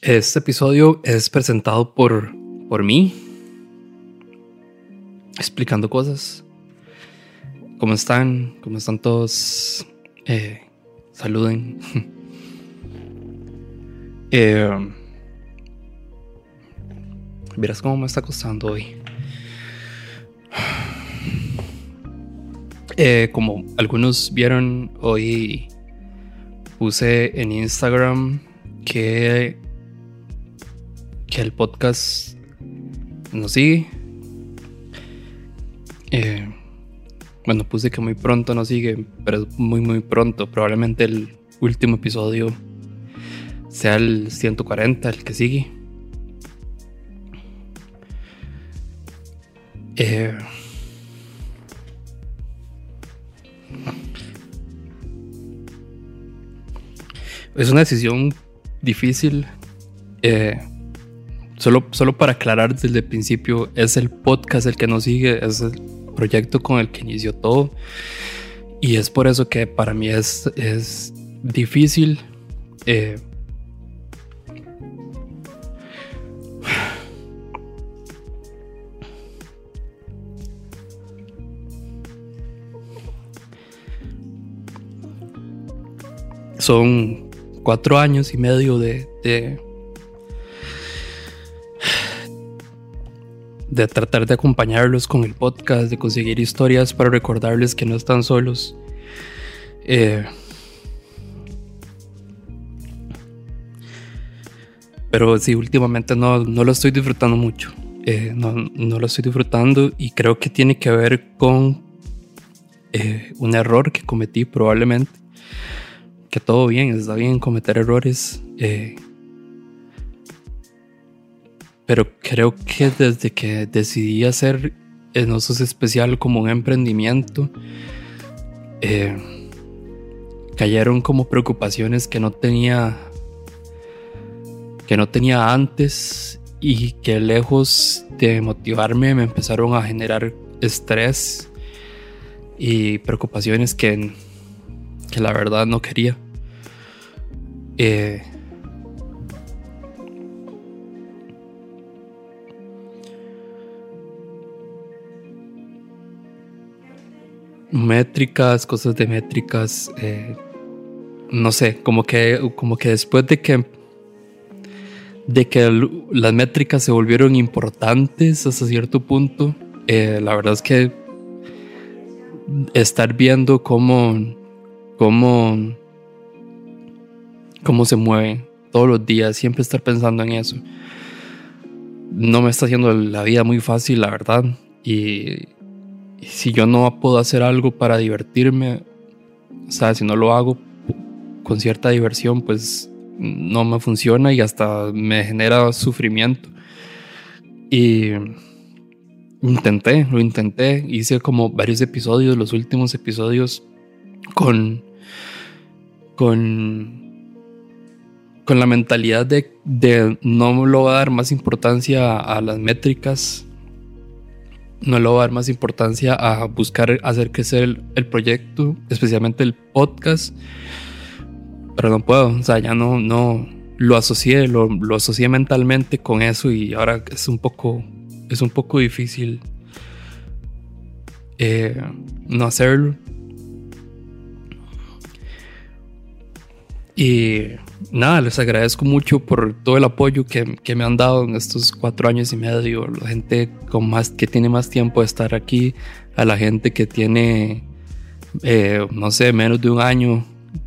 Este episodio es presentado por, por mí, explicando cosas. ¿Cómo están? ¿Cómo están todos? Eh, saluden. eh, verás cómo me está costando hoy. Eh, como algunos vieron, hoy puse en Instagram que el podcast nos sigue. Eh, bueno, puse que muy pronto nos sigue, pero muy, muy pronto. Probablemente el último episodio sea el 140, el que sigue. Eh, es una decisión difícil. Eh, Solo, solo para aclarar desde el principio, es el podcast el que nos sigue, es el proyecto con el que inició todo. Y es por eso que para mí es, es difícil. Eh, son cuatro años y medio de, de de tratar de acompañarlos con el podcast, de conseguir historias para recordarles que no están solos. Eh, pero sí, últimamente no, no, lo estoy disfrutando mucho. Eh, no, no, lo estoy disfrutando y creo que tiene que ver con eh, un error que cometí probablemente. Que todo bien, está bien cometer errores. Pero creo que desde que decidí hacer Enosos Especial como un emprendimiento, eh, cayeron como preocupaciones que no tenía que no tenía antes y que lejos de motivarme me empezaron a generar estrés y preocupaciones que, que la verdad no quería. Eh, métricas, cosas de métricas, eh, no sé, como que, como que después de que, de que las métricas se volvieron importantes hasta cierto punto, eh, la verdad es que estar viendo cómo, cómo, cómo se mueve todos los días, siempre estar pensando en eso, no me está haciendo la vida muy fácil, la verdad, y si yo no puedo hacer algo para divertirme, o sea, si no lo hago con cierta diversión, pues no me funciona y hasta me genera sufrimiento. Y intenté, lo intenté, hice como varios episodios, los últimos episodios con con con la mentalidad de, de no lo voy a dar más importancia a las métricas no le voy a dar más importancia a buscar hacer crecer el, el, proyecto, especialmente el podcast. Pero no puedo, o sea, ya no, no lo asocié, lo, lo asocié mentalmente con eso y ahora es un poco, es un poco difícil eh, no hacerlo. Y nada, les agradezco mucho por todo el apoyo que, que, me han dado en estos cuatro años y medio. La gente con más, que tiene más tiempo de estar aquí, a la gente que tiene, eh, no sé, menos de un año.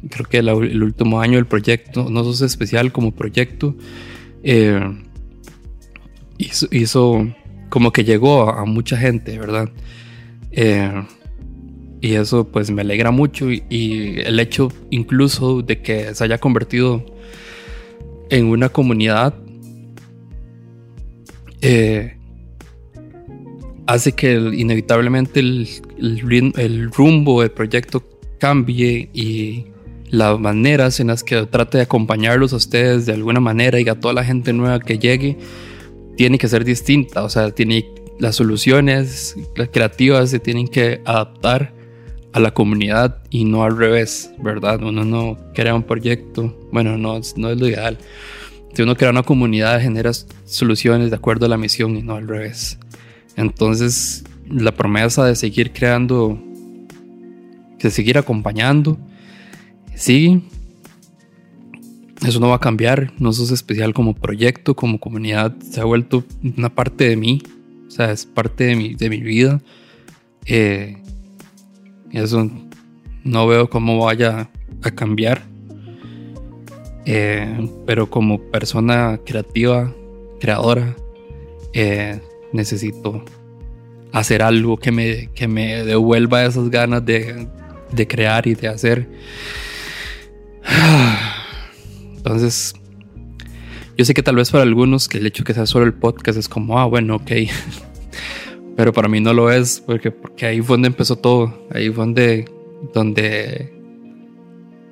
Creo que el último año del proyecto, no es especial como proyecto, eh, hizo, hizo, como que llegó a, a mucha gente, ¿verdad? Eh, y eso pues me alegra mucho y, el hecho incluso de que se haya convertido en una comunidad eh, hace que inevitablemente el, el, rumbo del proyecto cambie y las maneras en las que trate de acompañarlos a ustedes de alguna manera y a toda la gente nueva que llegue tiene que ser distinta, o sea, tiene las soluciones creativas se tienen que adaptar a la comunidad y no al revés, ¿verdad? Uno no crea un proyecto, bueno, no, no es lo ideal, si uno crea una comunidad, genera soluciones de acuerdo a la misión y no al revés. Entonces, la promesa de seguir creando, de seguir acompañando, sigue. Eso no va a cambiar, no sos especial como proyecto, como comunidad, se ha vuelto una parte de mí, o sea, es parte de mi, de mi vida. Eh, eso no veo cómo vaya a cambiar. Eh, pero como persona creativa, creadora, eh, necesito hacer algo que me, que me devuelva esas ganas de, de crear y de hacer. Entonces, yo sé que tal vez para algunos que el hecho que sea solo el podcast es como, ah, bueno, ok. Pero para mí no lo es, porque, porque ahí fue donde empezó todo. Ahí fue donde, donde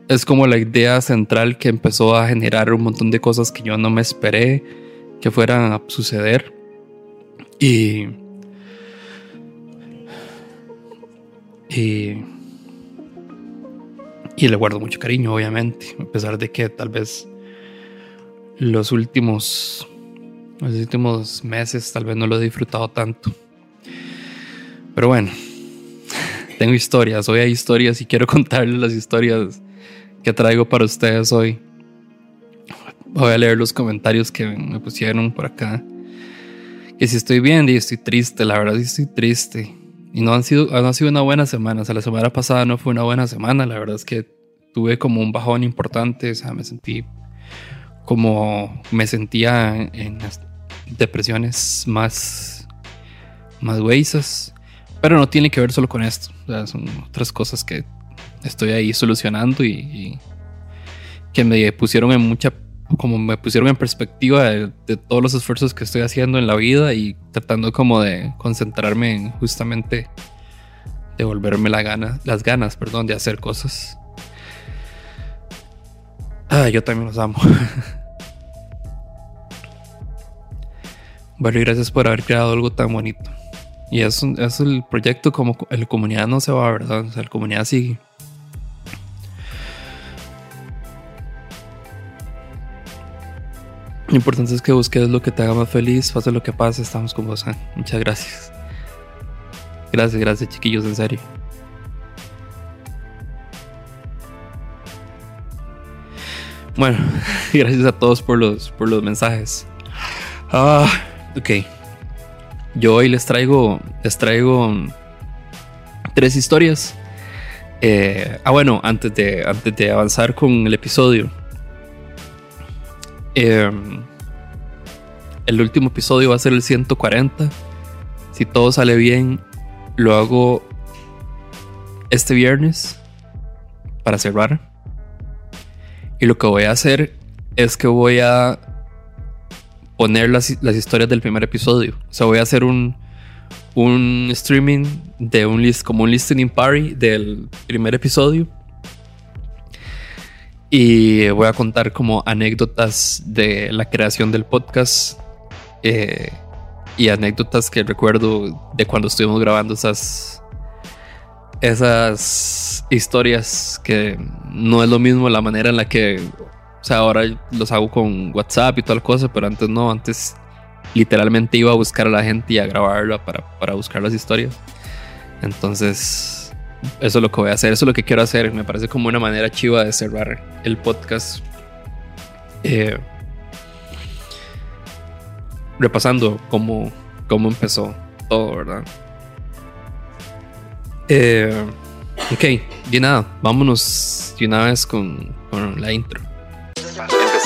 es como la idea central que empezó a generar un montón de cosas que yo no me esperé que fueran a suceder. Y. Y. Le guardo mucho cariño, obviamente. A pesar de que tal vez los últimos. Los últimos meses tal vez no lo he disfrutado tanto. Pero bueno. Tengo historias. Hoy hay historias y quiero contarles las historias que traigo para ustedes hoy. Voy a leer los comentarios que me pusieron por acá. Que si estoy bien y estoy triste, la verdad sí estoy triste. Y no han sido, no ha sido una buena semana. O sea, la semana pasada no fue una buena semana. La verdad es que tuve como un bajón importante. O sea, me sentí como me sentía en, las depresiones más, más huesas. Pero no tiene que ver solo con esto. O sea, son otras cosas que estoy ahí solucionando y, que me pusieron en mucha, como me pusieron en perspectiva de, todos los esfuerzos que estoy haciendo en la vida y tratando como de concentrarme en justamente devolverme la gana, las ganas, perdón, de hacer cosas. Ah, yo también los amo. bueno, y gracias por haber creado algo tan bonito. Y es, es el proyecto como el comunidad no se va, ¿verdad? O sea, la comunidad sigue. Lo importante es que busques lo que te haga más feliz, pase lo que pase, estamos con vos. Muchas gracias. Gracias, gracias chiquillos, en serio. Bueno, gracias a todos por los, por los mensajes. Ah, ok. Yo hoy les traigo, les traigo tres historias. Eh, ah, bueno, antes de, antes de avanzar con el episodio, Em, el último episodio va a ser el 140. Si todo sale bien, lo hago este viernes para cerrar. Y lo que voy a hacer es que voy a poner las, historias del primer episodio. O sea, voy a hacer un, un streaming de un list, como un listening party del primer episodio y voy a contar como anécdotas de la creación del podcast eh, y anécdotas que recuerdo de cuando estuvimos grabando esas, esas historias que no es lo mismo la manera en la que, o sea, ahora los hago con WhatsApp y toda la cosa, pero antes no, antes literalmente iba a buscar a la gente y a grabarla para, para buscar las historias. Entonces eso es lo que voy a hacer, eso es lo que quiero hacer. Me parece como una manera chiva de cerrar el podcast. Eh, repasando cómo, cómo empezó todo, ¿verdad? Eh, ok, y nada, vámonos de una vez con, con la intro.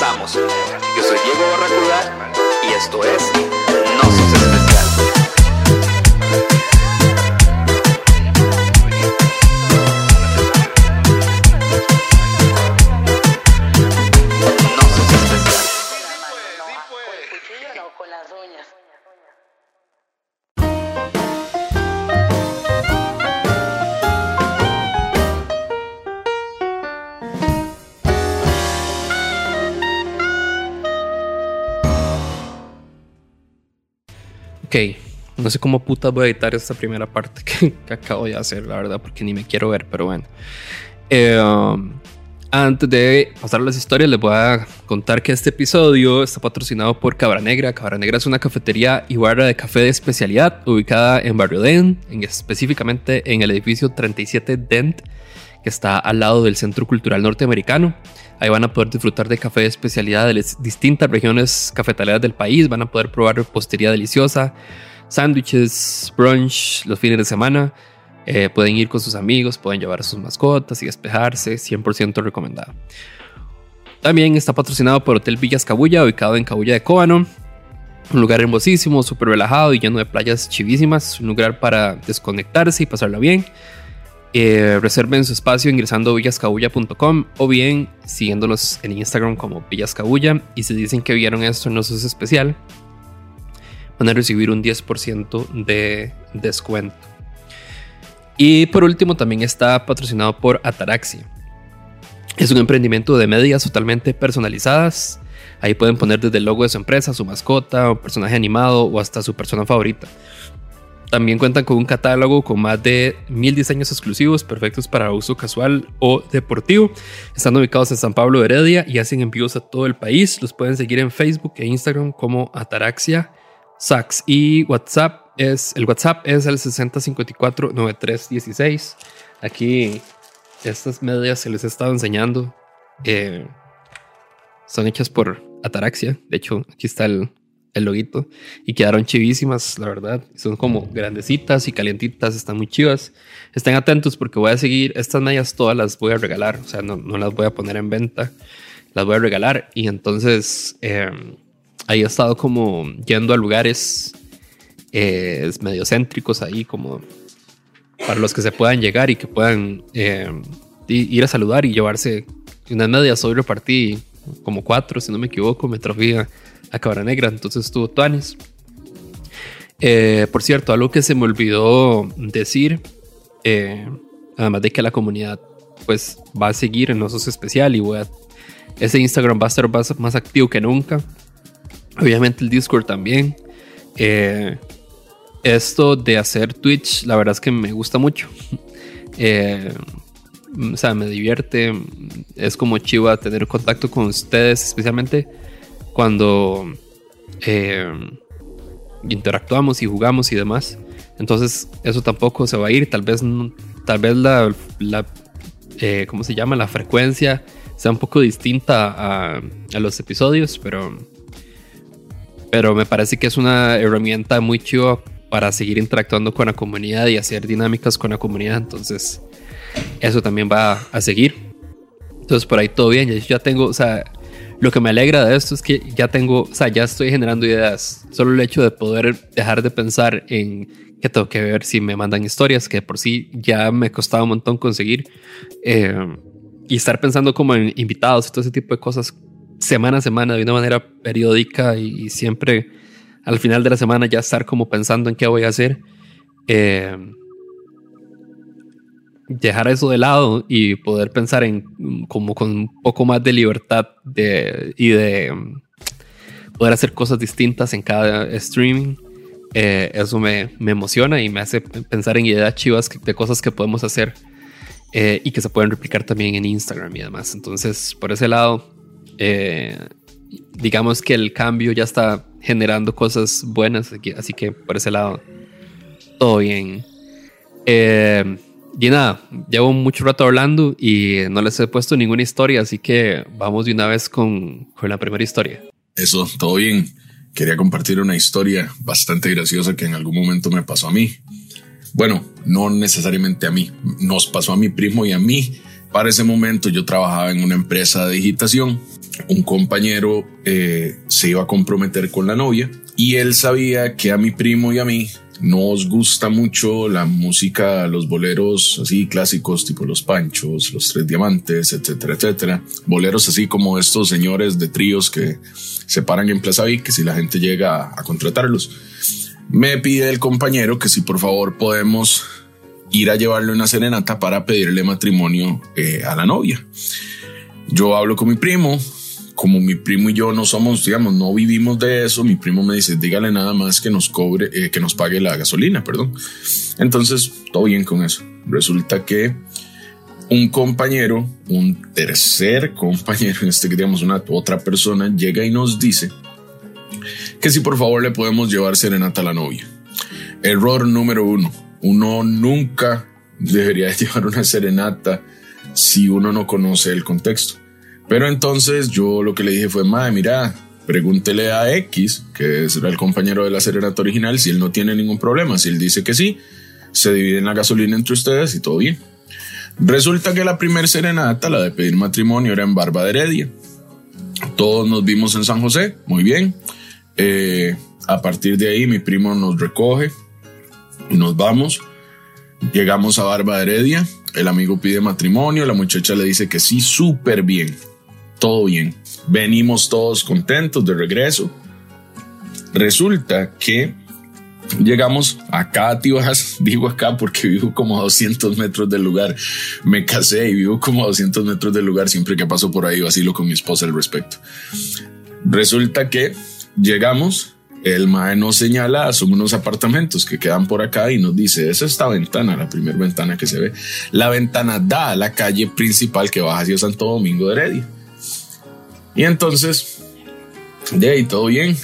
Empezamos. Yo soy Diego Barracuda y esto es no sé cómo puta voy a editar esta primera parte que, acabo de hacer, la verdad, porque ni me quiero ver, pero bueno. Eh, Antes de pasar a las historias, les voy a contar que este episodio está patrocinado por Cabra Negra. Cabra Negra es una cafetería y barra de café de especialidad ubicada en Barrio Den, en, específicamente en el edificio 37 Dent, que está al lado del Centro Cultural Norteamericano. Ahí van a poder disfrutar de café de especialidad de las distintas regiones cafetaleras del país. Van a poder probar repostería deliciosa, sándwiches, brunch los fines de semana eh, pueden ir con sus amigos, pueden llevar a sus mascotas y despejarse, 100% recomendado. También está patrocinado por Hotel Villas Cabulla, ubicado en Cabulla de Cóbano. Un lugar hermosísimo, súper relajado y lleno de playas chivísimas. Un lugar para desconectarse y pasarla bien. Eh, reserven su espacio ingresando a villascabulla.com o bien siguiéndolos en Instagram como Villascabulla. Y si dicen que vieron esto en es especial, van a recibir un 10% de descuento. Y por último también está patrocinado por Ataraxia. Es un emprendimiento de medias totalmente personalizadas. Ahí pueden poner desde el logo de su empresa, su mascota, un personaje animado o hasta su persona favorita. También cuentan con un catálogo con más de mil diseños exclusivos perfectos para uso casual o deportivo. Están ubicados en San Pablo de Heredia y hacen envíos a todo el país. Los pueden seguir en Facebook e Instagram como Ataraxia Sax y WhatsApp es, el WhatsApp es el 6054-9316. Aquí estas medias se les he estado enseñando. Eh, son hechas por Ataraxia. De hecho, aquí está el, el loguito. Y quedaron chivísimas, la verdad. Son como grandecitas y calientitas. Están muy chivas. Estén atentos porque voy a seguir. Estas medias todas las voy a regalar. O sea, no, no las voy a poner en venta. Las voy a regalar. Y entonces eh, ahí he estado como yendo a lugares eh, medio céntricos ahí, como para los que se puedan llegar y que puedan eh, ir a saludar y llevarse unas medias. Hoy repartí como cuatro, si no me equivoco, me traje a, Cabra Negra, entonces estuvo Tuanis. Eh, por cierto, algo que se me olvidó decir, eh, además de que la comunidad pues va a seguir en Osos Especial y voy a, ese Instagram va a estar más, más activo que nunca. Obviamente el Discord también. Eh, esto de hacer Twitch, la verdad es que me gusta mucho. Eh, o sea, me divierte. Es como chiva tener contacto con ustedes, especialmente cuando eh, interactuamos y jugamos y demás. Entonces, eso tampoco se va a ir. Tal vez, tal vez la, eh, ¿cómo se llama? La frecuencia sea un poco distinta a, a los episodios, pero, pero me parece que es una herramienta muy chiva para seguir interactuando con la comunidad y hacer dinámicas con la comunidad. Entonces, eso también va a seguir. Entonces, por ahí todo bien. Yo ya tengo, o sea, lo que me alegra de esto es que ya tengo, o sea, ya estoy generando ideas. Solo el hecho de poder dejar de pensar en que tengo que ver si me mandan historias, que por sí ya me costaba un montón conseguir. Eh, y estar pensando como en invitados y todo ese tipo de cosas semana a semana de una manera periódica y siempre al final de la semana ya estar como pensando en qué voy a hacer. Eh, dejar eso de lado y poder pensar en como con un poco más de libertad de, y de mm, poder hacer cosas distintas en cada streaming. Eh, eso me, me, emociona y me hace pensar en ideas chivas de cosas que podemos hacer eh, y que se pueden replicar también en Instagram y demás. Entonces, por ese lado, digamos que el cambio ya está generando cosas buenas, así que por ese lado, todo bien. Eh, y nada, llevo mucho rato hablando y no les he puesto ninguna historia, así que vamos de una vez con, con la primera historia. Eso, todo bien. Quería compartir una historia bastante graciosa que en algún momento me pasó a mí. Bueno, no necesariamente a mí, nos pasó a mi primo y a mí. Para ese momento yo trabajaba en una empresa de digitación un compañero eh, se iba a comprometer con la novia y él sabía que a mi primo y a mí nos gusta mucho la música, los boleros así clásicos, tipo los Panchos, los Tres Diamantes, etcétera, etcétera. Boleros así como estos señores de tríos que se paran en Plaza Vic, que si la gente llega a contratarlos. Me pide el compañero que si por favor podemos ir a llevarle una serenata para pedirle matrimonio eh, a la novia. Yo hablo con mi primo, como mi primo y yo no somos, digamos, no vivimos de eso, mi primo me dice, dígale nada más que nos cobre, eh, que nos pague la gasolina, perdón. Entonces, todo bien con eso. Resulta que un compañero, un tercer compañero, este digamos una otra persona, llega y nos dice que si por favor le podemos llevar serenata a la novia. Error número uno, uno nunca debería llevar una serenata si uno no conoce el contexto. Pero entonces yo lo que le dije fue, madre, mira, pregúntele a X, que será el compañero de la serenata original, si él no tiene ningún problema. Si él dice que sí, se dividen la gasolina entre ustedes y todo bien. Resulta que la primer serenata, la de pedir matrimonio, era en Barba de Heredia. Todos nos vimos en San José, muy bien. Eh, a partir de ahí mi primo nos recoge, nos vamos, llegamos a Barba de Heredia, el amigo pide matrimonio, la muchacha le dice que sí, súper bien, todo bien. Venimos todos contentos de regreso. Resulta que Llegamos acá a Tibas, digo acá porque vivo como a 200 metros del lugar. Me casé y vivo como a 200 metros del lugar. Siempre que paso por ahí vacilo con mi esposa al respecto. Resulta que llegamos, el mae nos señala, son unos apartamentos que quedan por acá y nos dice, es esta ventana, la primera ventana que se ve. La ventana da a la calle principal que baja hacia Santo Domingo de Heredia. Y entonces, de ahí todo bien,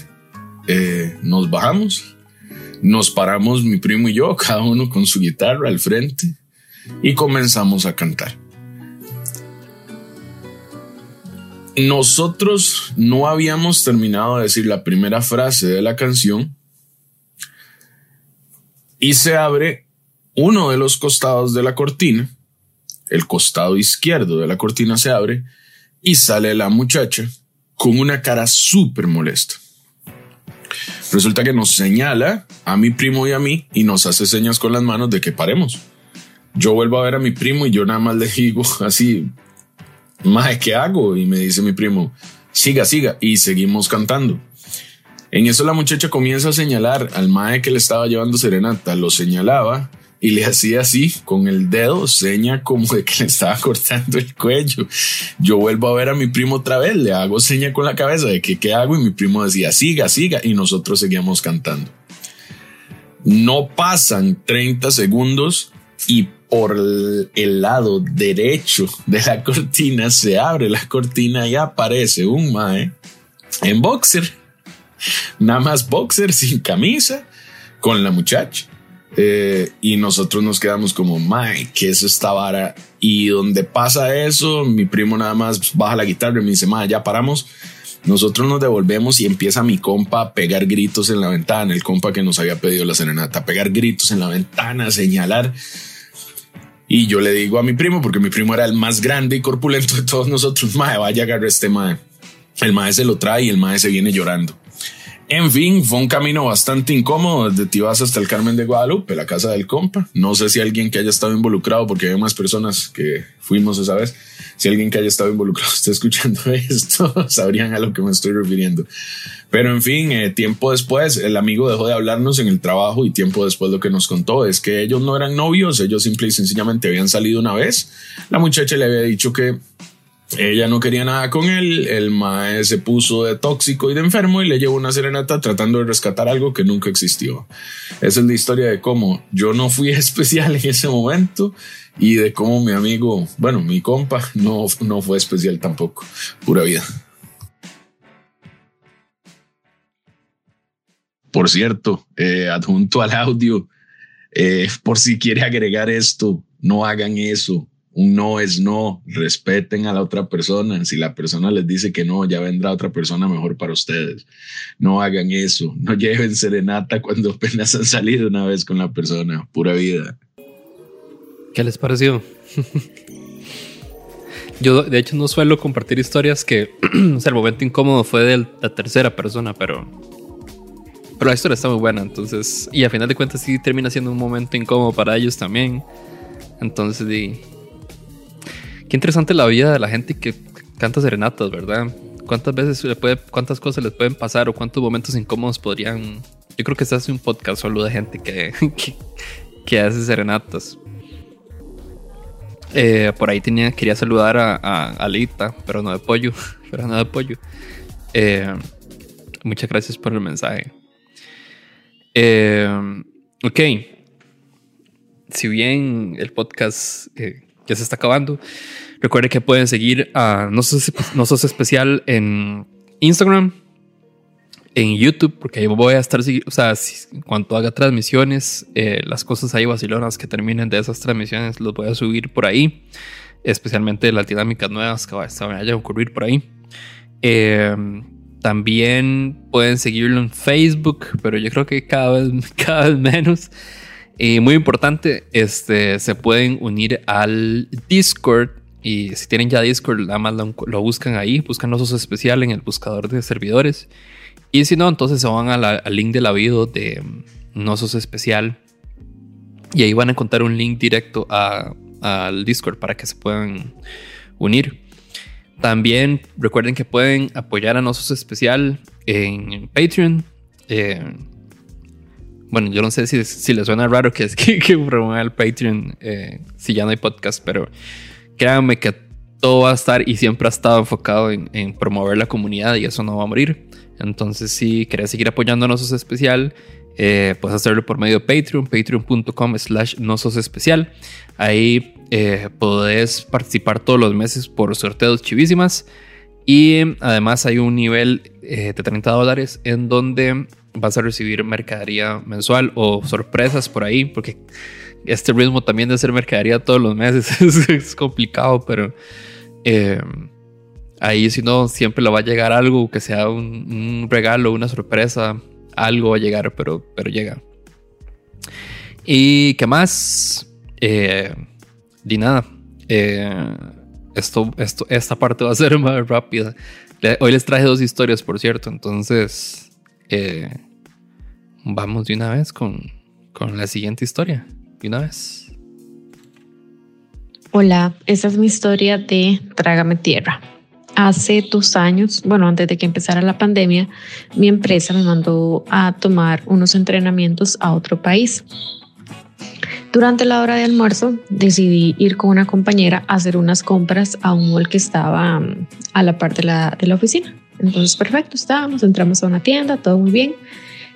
eh, nos bajamos nos paramos mi primo y yo, cada uno con su guitarra al frente, y comenzamos a cantar. Nosotros no habíamos terminado de decir la primera frase de la canción y se abre uno de los costados de la cortina, el costado izquierdo de la cortina se abre y sale la muchacha con una cara súper molesta. Resulta que nos señala a mi primo y a mí y nos hace señas con las manos de que paremos. Yo vuelvo a ver a mi primo y yo nada más le digo así, Mae, ¿qué hago? Y me dice mi primo, siga, siga. Y seguimos cantando. En eso la muchacha comienza a señalar al Mae que le estaba llevando serenata, lo señalaba y le hacía así con el dedo, seña como de que le estaba cortando el cuello. Yo vuelvo a ver a mi primo otra vez, le hago seña con la cabeza de que qué hago y mi primo decía, siga, siga, y nosotros seguíamos cantando. No pasan 30 segundos y por el lado derecho de la cortina se abre la cortina y aparece un mae en boxer, nada más boxer sin camisa, con la muchacha. Eh, y nosotros nos quedamos como, mae, ¿qué es esta vara? Y donde pasa eso, mi primo nada más baja la guitarra y me dice, mae, ya paramos. Nosotros nos devolvemos y empieza mi compa a pegar gritos en la ventana, el compa que nos había pedido la serenata, a pegar gritos en la ventana, señalar. Y yo le digo a mi primo, porque mi primo era el más grande y corpulento de todos nosotros, mae, vaya a agarrar este mae. El mae se lo trae y el mae se viene llorando. En fin, fue un camino bastante incómodo desde Tibás hasta el Carmen de Guadalupe, la casa del compa. No sé si alguien que haya estado involucrado, porque hay más personas que fuimos esa vez, si alguien que haya estado involucrado está escuchando esto, sabrían a lo que me estoy refiriendo. Pero en fin, eh, tiempo después, el amigo dejó de hablarnos en el trabajo y tiempo después lo que nos contó es que ellos no eran novios, ellos simple y sencillamente habían salido una vez. La muchacha le había dicho que ella no quería nada con él, el mae se puso de tóxico y de enfermo y le llevó una serenata tratando de rescatar algo que nunca existió. Esa es la historia de cómo yo no fui especial en ese momento y de cómo mi amigo, bueno, mi compa, no, no fue especial tampoco. Pura vida. Por cierto, eh, adjunto al audio, eh, por si quiere agregar esto, no hagan eso un no es no, respeten a la otra persona. Si la persona les dice que no, ya vendrá otra persona mejor para ustedes. No hagan eso, no lleven serenata cuando apenas han salido una vez con la persona, pura vida. ¿Qué les pareció? Yo de hecho no suelo compartir historias que el momento incómodo fue de la tercera persona, pero pero la historia está muy buena, entonces y a final de cuentas sí termina siendo un momento incómodo para ellos también. Entonces, di, Qué interesante la vida de la gente que canta serenatas, ¿verdad? ¿Cuántas veces le cuántas cosas les pueden pasar o cuántos momentos incómodos podrían... Yo creo que se hace un podcast solo de gente que, que, hace serenatas. Eh, por ahí tenía, quería saludar a, a, Alita, pero no de pollo, pero no de pollo. Eh, muchas gracias por el mensaje. Eh, ok. Si bien el podcast ya se está acabando. Recuerden que pueden seguir a No Sos, Especial en Instagram, en YouTube, porque ahí voy a estar, o sea, cuando haga transmisiones, eh, las cosas ahí vacilonas que terminen de esas transmisiones, los voy a subir por ahí, especialmente las dinámicas nuevas que vayan a ocurrir por ahí. Eh, también pueden seguirlo en Facebook, pero yo creo que cada vez, cada vez menos. Y muy importante, este, se pueden unir al Discord. Y si tienen ya Discord, nada más lo, buscan ahí, buscan Osos Especial en el buscador de servidores. Y si no, entonces se van al link de la video de Nosos Especial. Y ahí van a encontrar un link directo al Discord para que se puedan unir. También recuerden que pueden apoyar a Nosos Especial en Patreon. Eh, bueno, yo no sé si, si les suena raro que es que, que el Patreon eh, si ya no hay podcast, pero créanme que todo va a estar y siempre ha estado enfocado en, promover la comunidad y eso no va a morir. Entonces, si querés seguir apoyando a Nosos Especial, eh, puedes hacerlo por medio de Patreon, patreon.com slash Nosos Especial. Ahí eh, podés participar todos los meses por sorteos chivísimas. Y además hay un nivel eh, de 30 dólares en donde vas a recibir mercadería mensual o sorpresas por ahí, porque este ritmo también de hacer mercadería todos los meses es, complicado, pero eh, ahí si no, siempre le va a llegar algo, que sea un, regalo, una sorpresa, algo va a llegar, pero, pero llega. ¿Y qué más? Eh, di nada. Eh, esto, esto, esta parte va a ser más rápida. Hoy les traje dos historias, por cierto. Entonces, eh, vamos de una vez con, con la siguiente historia. De una vez. Hola, esta es mi historia de Trágame Tierra. Hace dos años, bueno, antes de que empezara la pandemia, mi empresa me mandó a tomar unos entrenamientos a otro país. Durante la hora de almuerzo decidí ir con una compañera a hacer unas compras a un mall que estaba mm, a la parte de la, de la oficina. Entonces, perfecto, estábamos, entramos a una tienda, todo muy bien.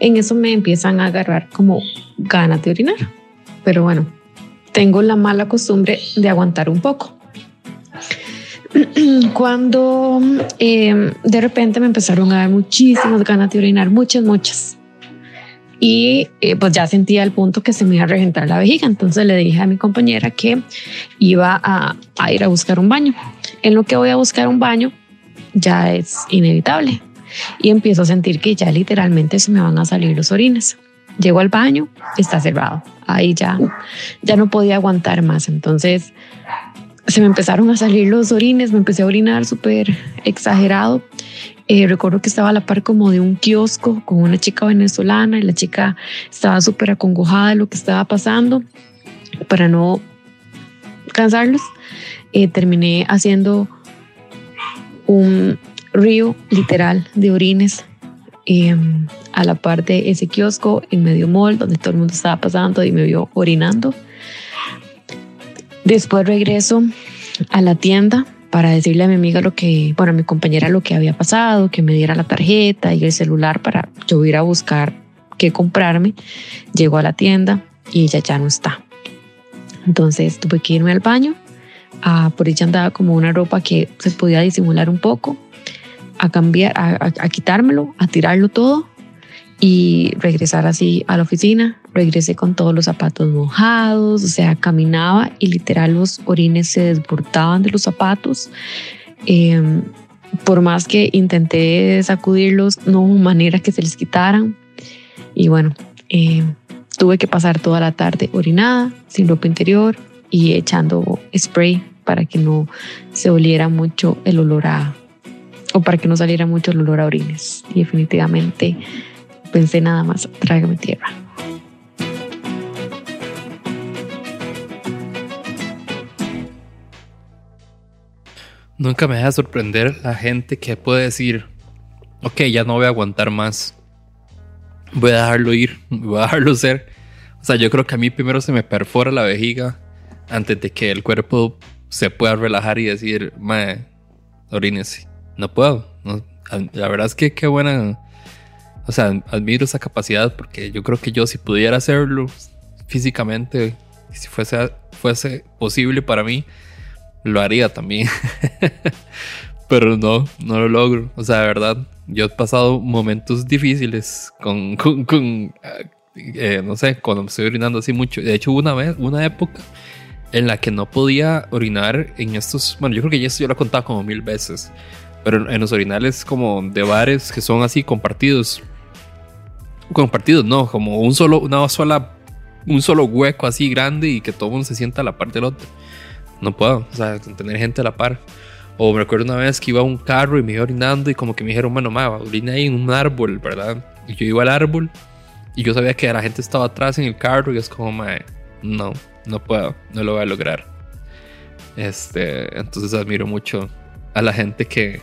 En eso me empiezan a agarrar como ganas de orinar. Pero bueno, tengo la mala costumbre de aguantar un poco. Cuando em, de repente me empezaron a dar muchísimas ganas de orinar, muchas, muchas y eh, pues ya sentía el punto que se me iba a reventar la vejiga. Entonces le dije a mi compañera que iba a, ir a buscar un baño. En lo que voy a buscar un baño ya es inevitable y empiezo a sentir que ya literalmente se me van a salir los orines. Llego al baño, está cerrado. Ahí ya, ya no podía aguantar más. Entonces se me empezaron a salir los orines, me empecé a orinar súper exagerado eh, recuerdo que estaba a la par como de un kiosco con una chica venezolana y la chica estaba súper acongojada de lo que estaba pasando. Para no cansarlos, eh, terminé haciendo un río literal de orines em, a la par de ese kiosco en medio mall donde todo el mundo estaba pasando y me vio orinando. Después regreso a la tienda para decirle a mi amiga lo que, bueno, a mi compañera lo que había pasado, que me diera la tarjeta y el celular para yo ir a buscar qué comprarme. Llegó a la tienda y ella ya no está. Entonces tuve que irme al baño. Ah, por ella andaba como una ropa que se podía disimular un poco, a cambiar, a quitármelo, a tirarlo todo y regresar así a la oficina. Regresé con todos los zapatos mojados, o sea, caminaba y literal los orines se desbordaban de los zapatos. Em, por más que intenté sacudirlos, no hubo manera que se les quitaran. Y bueno, em, tuve que pasar toda la tarde orinada, sin ropa interior y echando spray para que no se oliera mucho el olor a, o para que no saliera mucho el olor a orines. Y definitivamente pensé nada más, trágame tierra. Nunca me deja sorprender la gente que puede decir, ok, ya no voy a aguantar más, voy a dejarlo ir, voy a dejarlo ser. O sea, yo creo que a mí primero se me perfora la vejiga antes de que el cuerpo se pueda relajar y decir, mae, orínese. No puedo. la verdad es que qué buena o sea, admiro esa capacidad porque yo creo que yo si pudiera hacerlo físicamente si fuese, fuese posible para mí, lo haría también. Pero no, no lo logro. O sea, de verdad, yo he pasado momentos difíciles con, con, eh, no sé, cuando me estoy orinando así mucho. De hecho, una vez, una época en la que no podía orinar en estos, bueno, yo creo que ya esto yo lo he contado como mil veces, pero en los orinales como de bares que son así compartidos. Compartidos, no, como un solo, una sola, un solo hueco así grande y que todo mundo se sienta a la parte del otro. No puedo, o sea, tener gente a la par. O me recuerdo una vez que iba a un carro y me iba orinando y como que me dijeron, bueno, ma, orina ahí en un árbol, ¿verdad? Y yo iba al árbol y yo sabía que la gente estaba atrás en el carro y es como, ma, no, no puedo, no lo voy a lograr. Este, entonces admiro mucho a la gente que,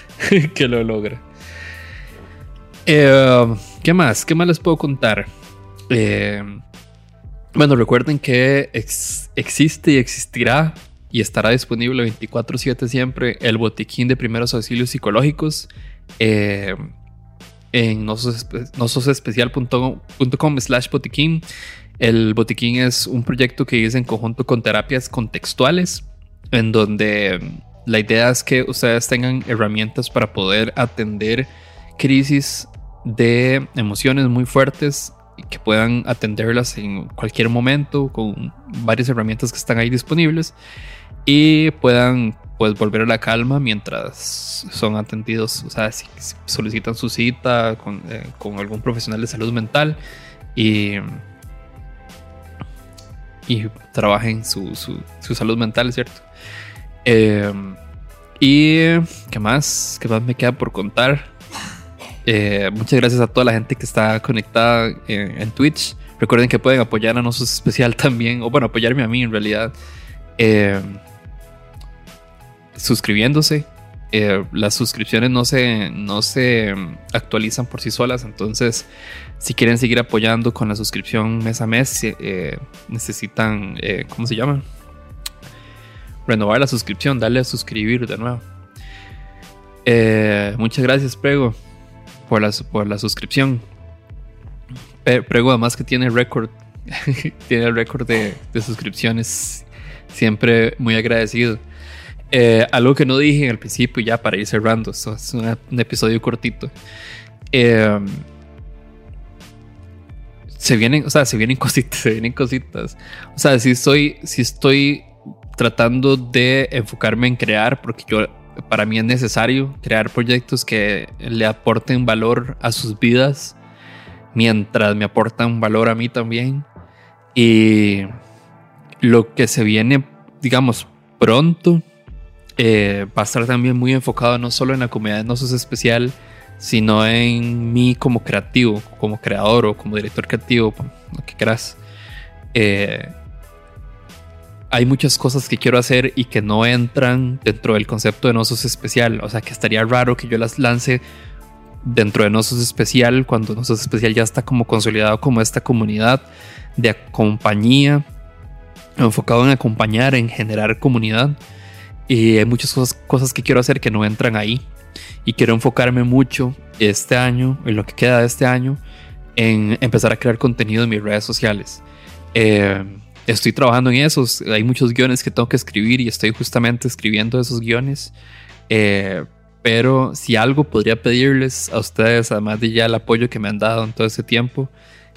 que lo logra. Eh, ¿Qué más? ¿Qué más les puedo contar? Eh, bueno, recuerden que existe y existirá y estará disponible 24/7 siempre el botiquín de primeros auxilios psicológicos eh, en nososespecial.com slash botiquín. El botiquín es un proyecto que hice en conjunto con terapias contextuales, en donde la idea es que ustedes tengan herramientas para poder atender crisis de emociones muy fuertes y que puedan atenderlas en cualquier momento con varias herramientas que están ahí disponibles y puedan pues volver a la calma mientras son atendidos, o sea, si, solicitan su cita con, eh, con, algún profesional de salud mental y, y trabajen su, su, su salud mental, ¿cierto? Eh, y qué más, qué más me queda por contar. Eh, muchas gracias a toda la gente que está conectada en, Twitch. Recuerden que pueden apoyar a Nosos Especial también, o bueno, apoyarme a mí en realidad. Eh, suscribiéndose. Eh, las suscripciones no se, no se actualizan por sí solas, entonces si quieren seguir apoyando con la suscripción mes a mes, eh, necesitan, eh, ¿cómo se llama? Renovar la suscripción, darle a suscribir de nuevo. muchas gracias, Prego, por la, por la suscripción. Prego además que tiene récord, tiene el récord de suscripciones, siempre muy agradecido. Eh, algo que no dije en el principio, ya para ir cerrando, esto es un episodio cortito. Eh, se vienen, o sea, se vienen cositas, se vienen cositas. O sea, si estoy, si estoy tratando de enfocarme en crear, porque yo, para mí es necesario crear proyectos que le aporten valor a sus vidas, mientras me aportan valor a mí también. Y lo que se viene, digamos, pronto eh, va a estar también muy enfocado no solo en la comedia de Nosos Especial, sino en mí como creativo, como creador o como director creativo, lo que quieras. Eh, hay muchas cosas que quiero hacer y que no entran dentro del concepto de Nosos Especial. O sea, que estaría raro que yo las lance dentro de Nosos Especial cuando Nosos Especial ya está como consolidado como esta comunidad de compañía, enfocado en acompañar, en generar comunidad. Y hay muchas cosas, cosas que quiero hacer que no entran ahí. Y quiero enfocarme mucho este año, en lo que queda de este año, en empezar a crear contenido en mis redes sociales. Eh, estoy trabajando en esos. Hay muchos guiones que tengo que escribir y estoy justamente escribiendo esos guiones. Eh, pero si algo podría pedirles a ustedes, además de ya el apoyo que me han dado en todo ese tiempo,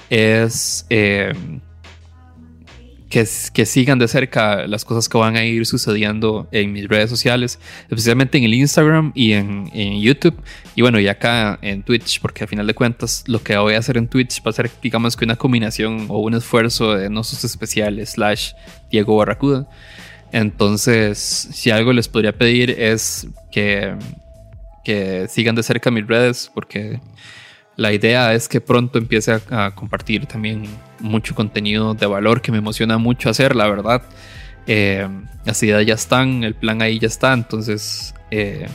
es eh, que, sigan de cerca las cosas que van a ir sucediendo en mis redes sociales, especialmente en el Instagram y en, YouTube. Y bueno, y acá en Twitch, porque al final de cuentas lo que voy a hacer en Twitch va a ser, digamos que una combinación o un esfuerzo de Nosos Especiales slash Diego Barracuda. Entonces, si algo les podría pedir es que, que sigan de cerca mis redes, porque la idea es que pronto empiece a, compartir también mucho contenido de valor que me emociona mucho hacer, la verdad. Eh, las ideas ya están, el plan ahí ya está, entonces eh,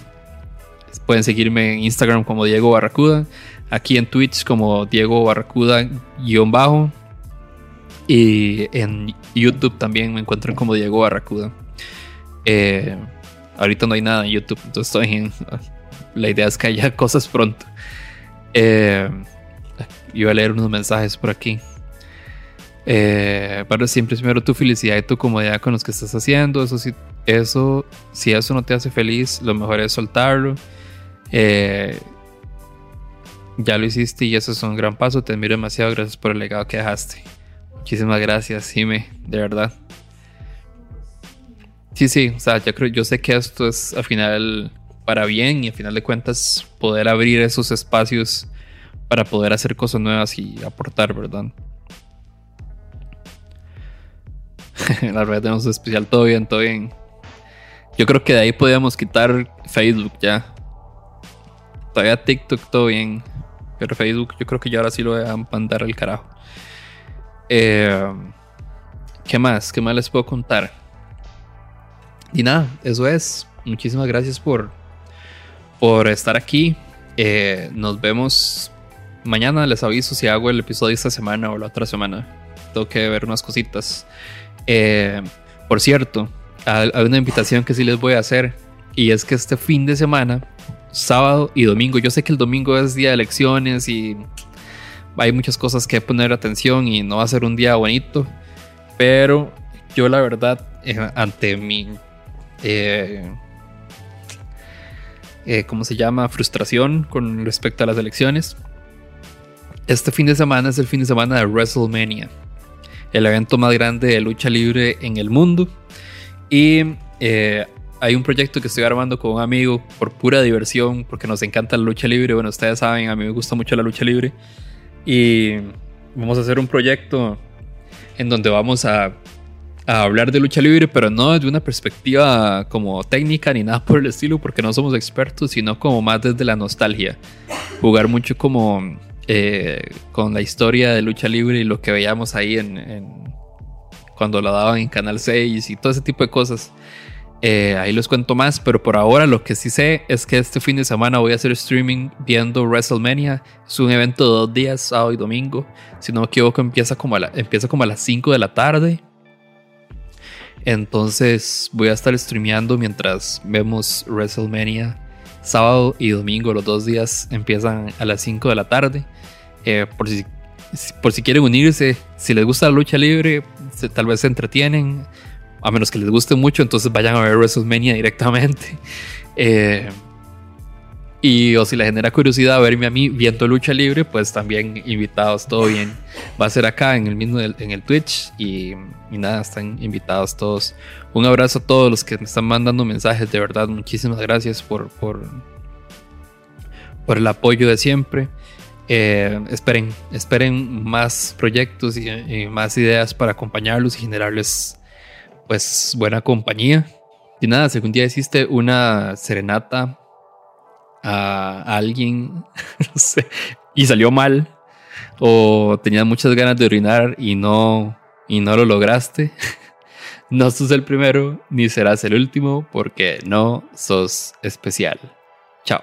pueden seguirme en Instagram como Diego Barracuda, aquí en Twitch como Diego Barracuda-bajo y en YouTube también me encuentran como Diego Barracuda. Eh, ahorita no hay nada en YouTube, entonces estoy en, la idea es que haya cosas pronto. Eh, iba a leer unos mensajes por aquí. Eh, siempre primero tu felicidad y tu comodidad con los que estás haciendo. Eso sí, eso, si eso no te hace feliz, lo mejor es soltarlo. Eh, ya lo hiciste y eso es un gran paso. Te admiro demasiado. Gracias por el legado que dejaste. Muchísimas gracias, Jime, de verdad. Sí, sí, o sea, yo creo, yo sé que esto es al final para bien y al final de cuentas poder abrir esos espacios para poder hacer cosas nuevas y aportar, ¿verdad? La verdad tenemos especial, todo bien, todo bien. Yo creo que de ahí podíamos quitar Facebook ya. Todavía TikTok, todo bien. Pero Facebook, yo creo que ya ahora sí lo voy a mandar al carajo. Eh, ¿Qué más? ¿Qué más les puedo contar? Y nada, eso es. Muchísimas gracias por, por estar aquí. Eh, nos vemos mañana. Les aviso si hago el episodio esta semana o la otra semana. Tengo que ver unas cositas. Eh, por cierto, hay una invitación que sí les voy a hacer. Y es que este fin de semana, sábado y domingo, yo sé que el domingo es día de elecciones y hay muchas cosas que poner atención y no va a ser un día bonito. Pero yo la verdad, eh, ante mi... Eh, eh, ¿Cómo se llama? Frustración con respecto a las elecciones. Este fin de semana es el fin de semana de WrestleMania. El evento más grande de lucha libre en el mundo. Y hay un proyecto que estoy armando con un amigo por pura diversión, porque nos encanta la lucha libre. Bueno, ustedes saben, a mí me gusta mucho la lucha libre. Y vamos a hacer un proyecto en donde vamos a, hablar de lucha libre, pero no desde una perspectiva como técnica ni nada por el estilo, porque no somos expertos, sino como más desde la nostalgia. Jugar mucho como eh, con la historia de lucha libre y lo que veíamos ahí en, cuando la daban en Canal 6 y todo ese tipo de cosas. Eh, ahí les cuento más, pero por ahora lo que sí sé es que este fin de semana voy a hacer streaming viendo WrestleMania. Es un evento de dos días, sábado y domingo. Si no me equivoco, empieza como a, empieza como a las 5 de la tarde. Entonces voy a estar streameando mientras vemos WrestleMania. Sábado y domingo, los dos días empiezan a las 5 de la tarde. Eh, por, si, por si quieren unirse, si les gusta la lucha libre, tal vez se entretienen a menos que les guste mucho, entonces vayan a ver WrestleMania directamente. Eh, y o si les genera curiosidad verme a mí viendo lucha libre, pues también invitados, todo bien. Va a ser acá en el mismo en el Twitch y, nada, están invitados todos. Un abrazo a todos los que me están mandando mensajes, de verdad, muchísimas gracias por, por, por el apoyo de siempre. Eh, esperen, esperen más proyectos y más ideas para acompañarlos y generarles pues buena compañía. Y nada, si algún día hiciste una serenata a alguien, y salió mal, o tenías muchas ganas de orinar y no, y no lo lograste, no sos el primero ni serás el último porque no sos especial. Chao.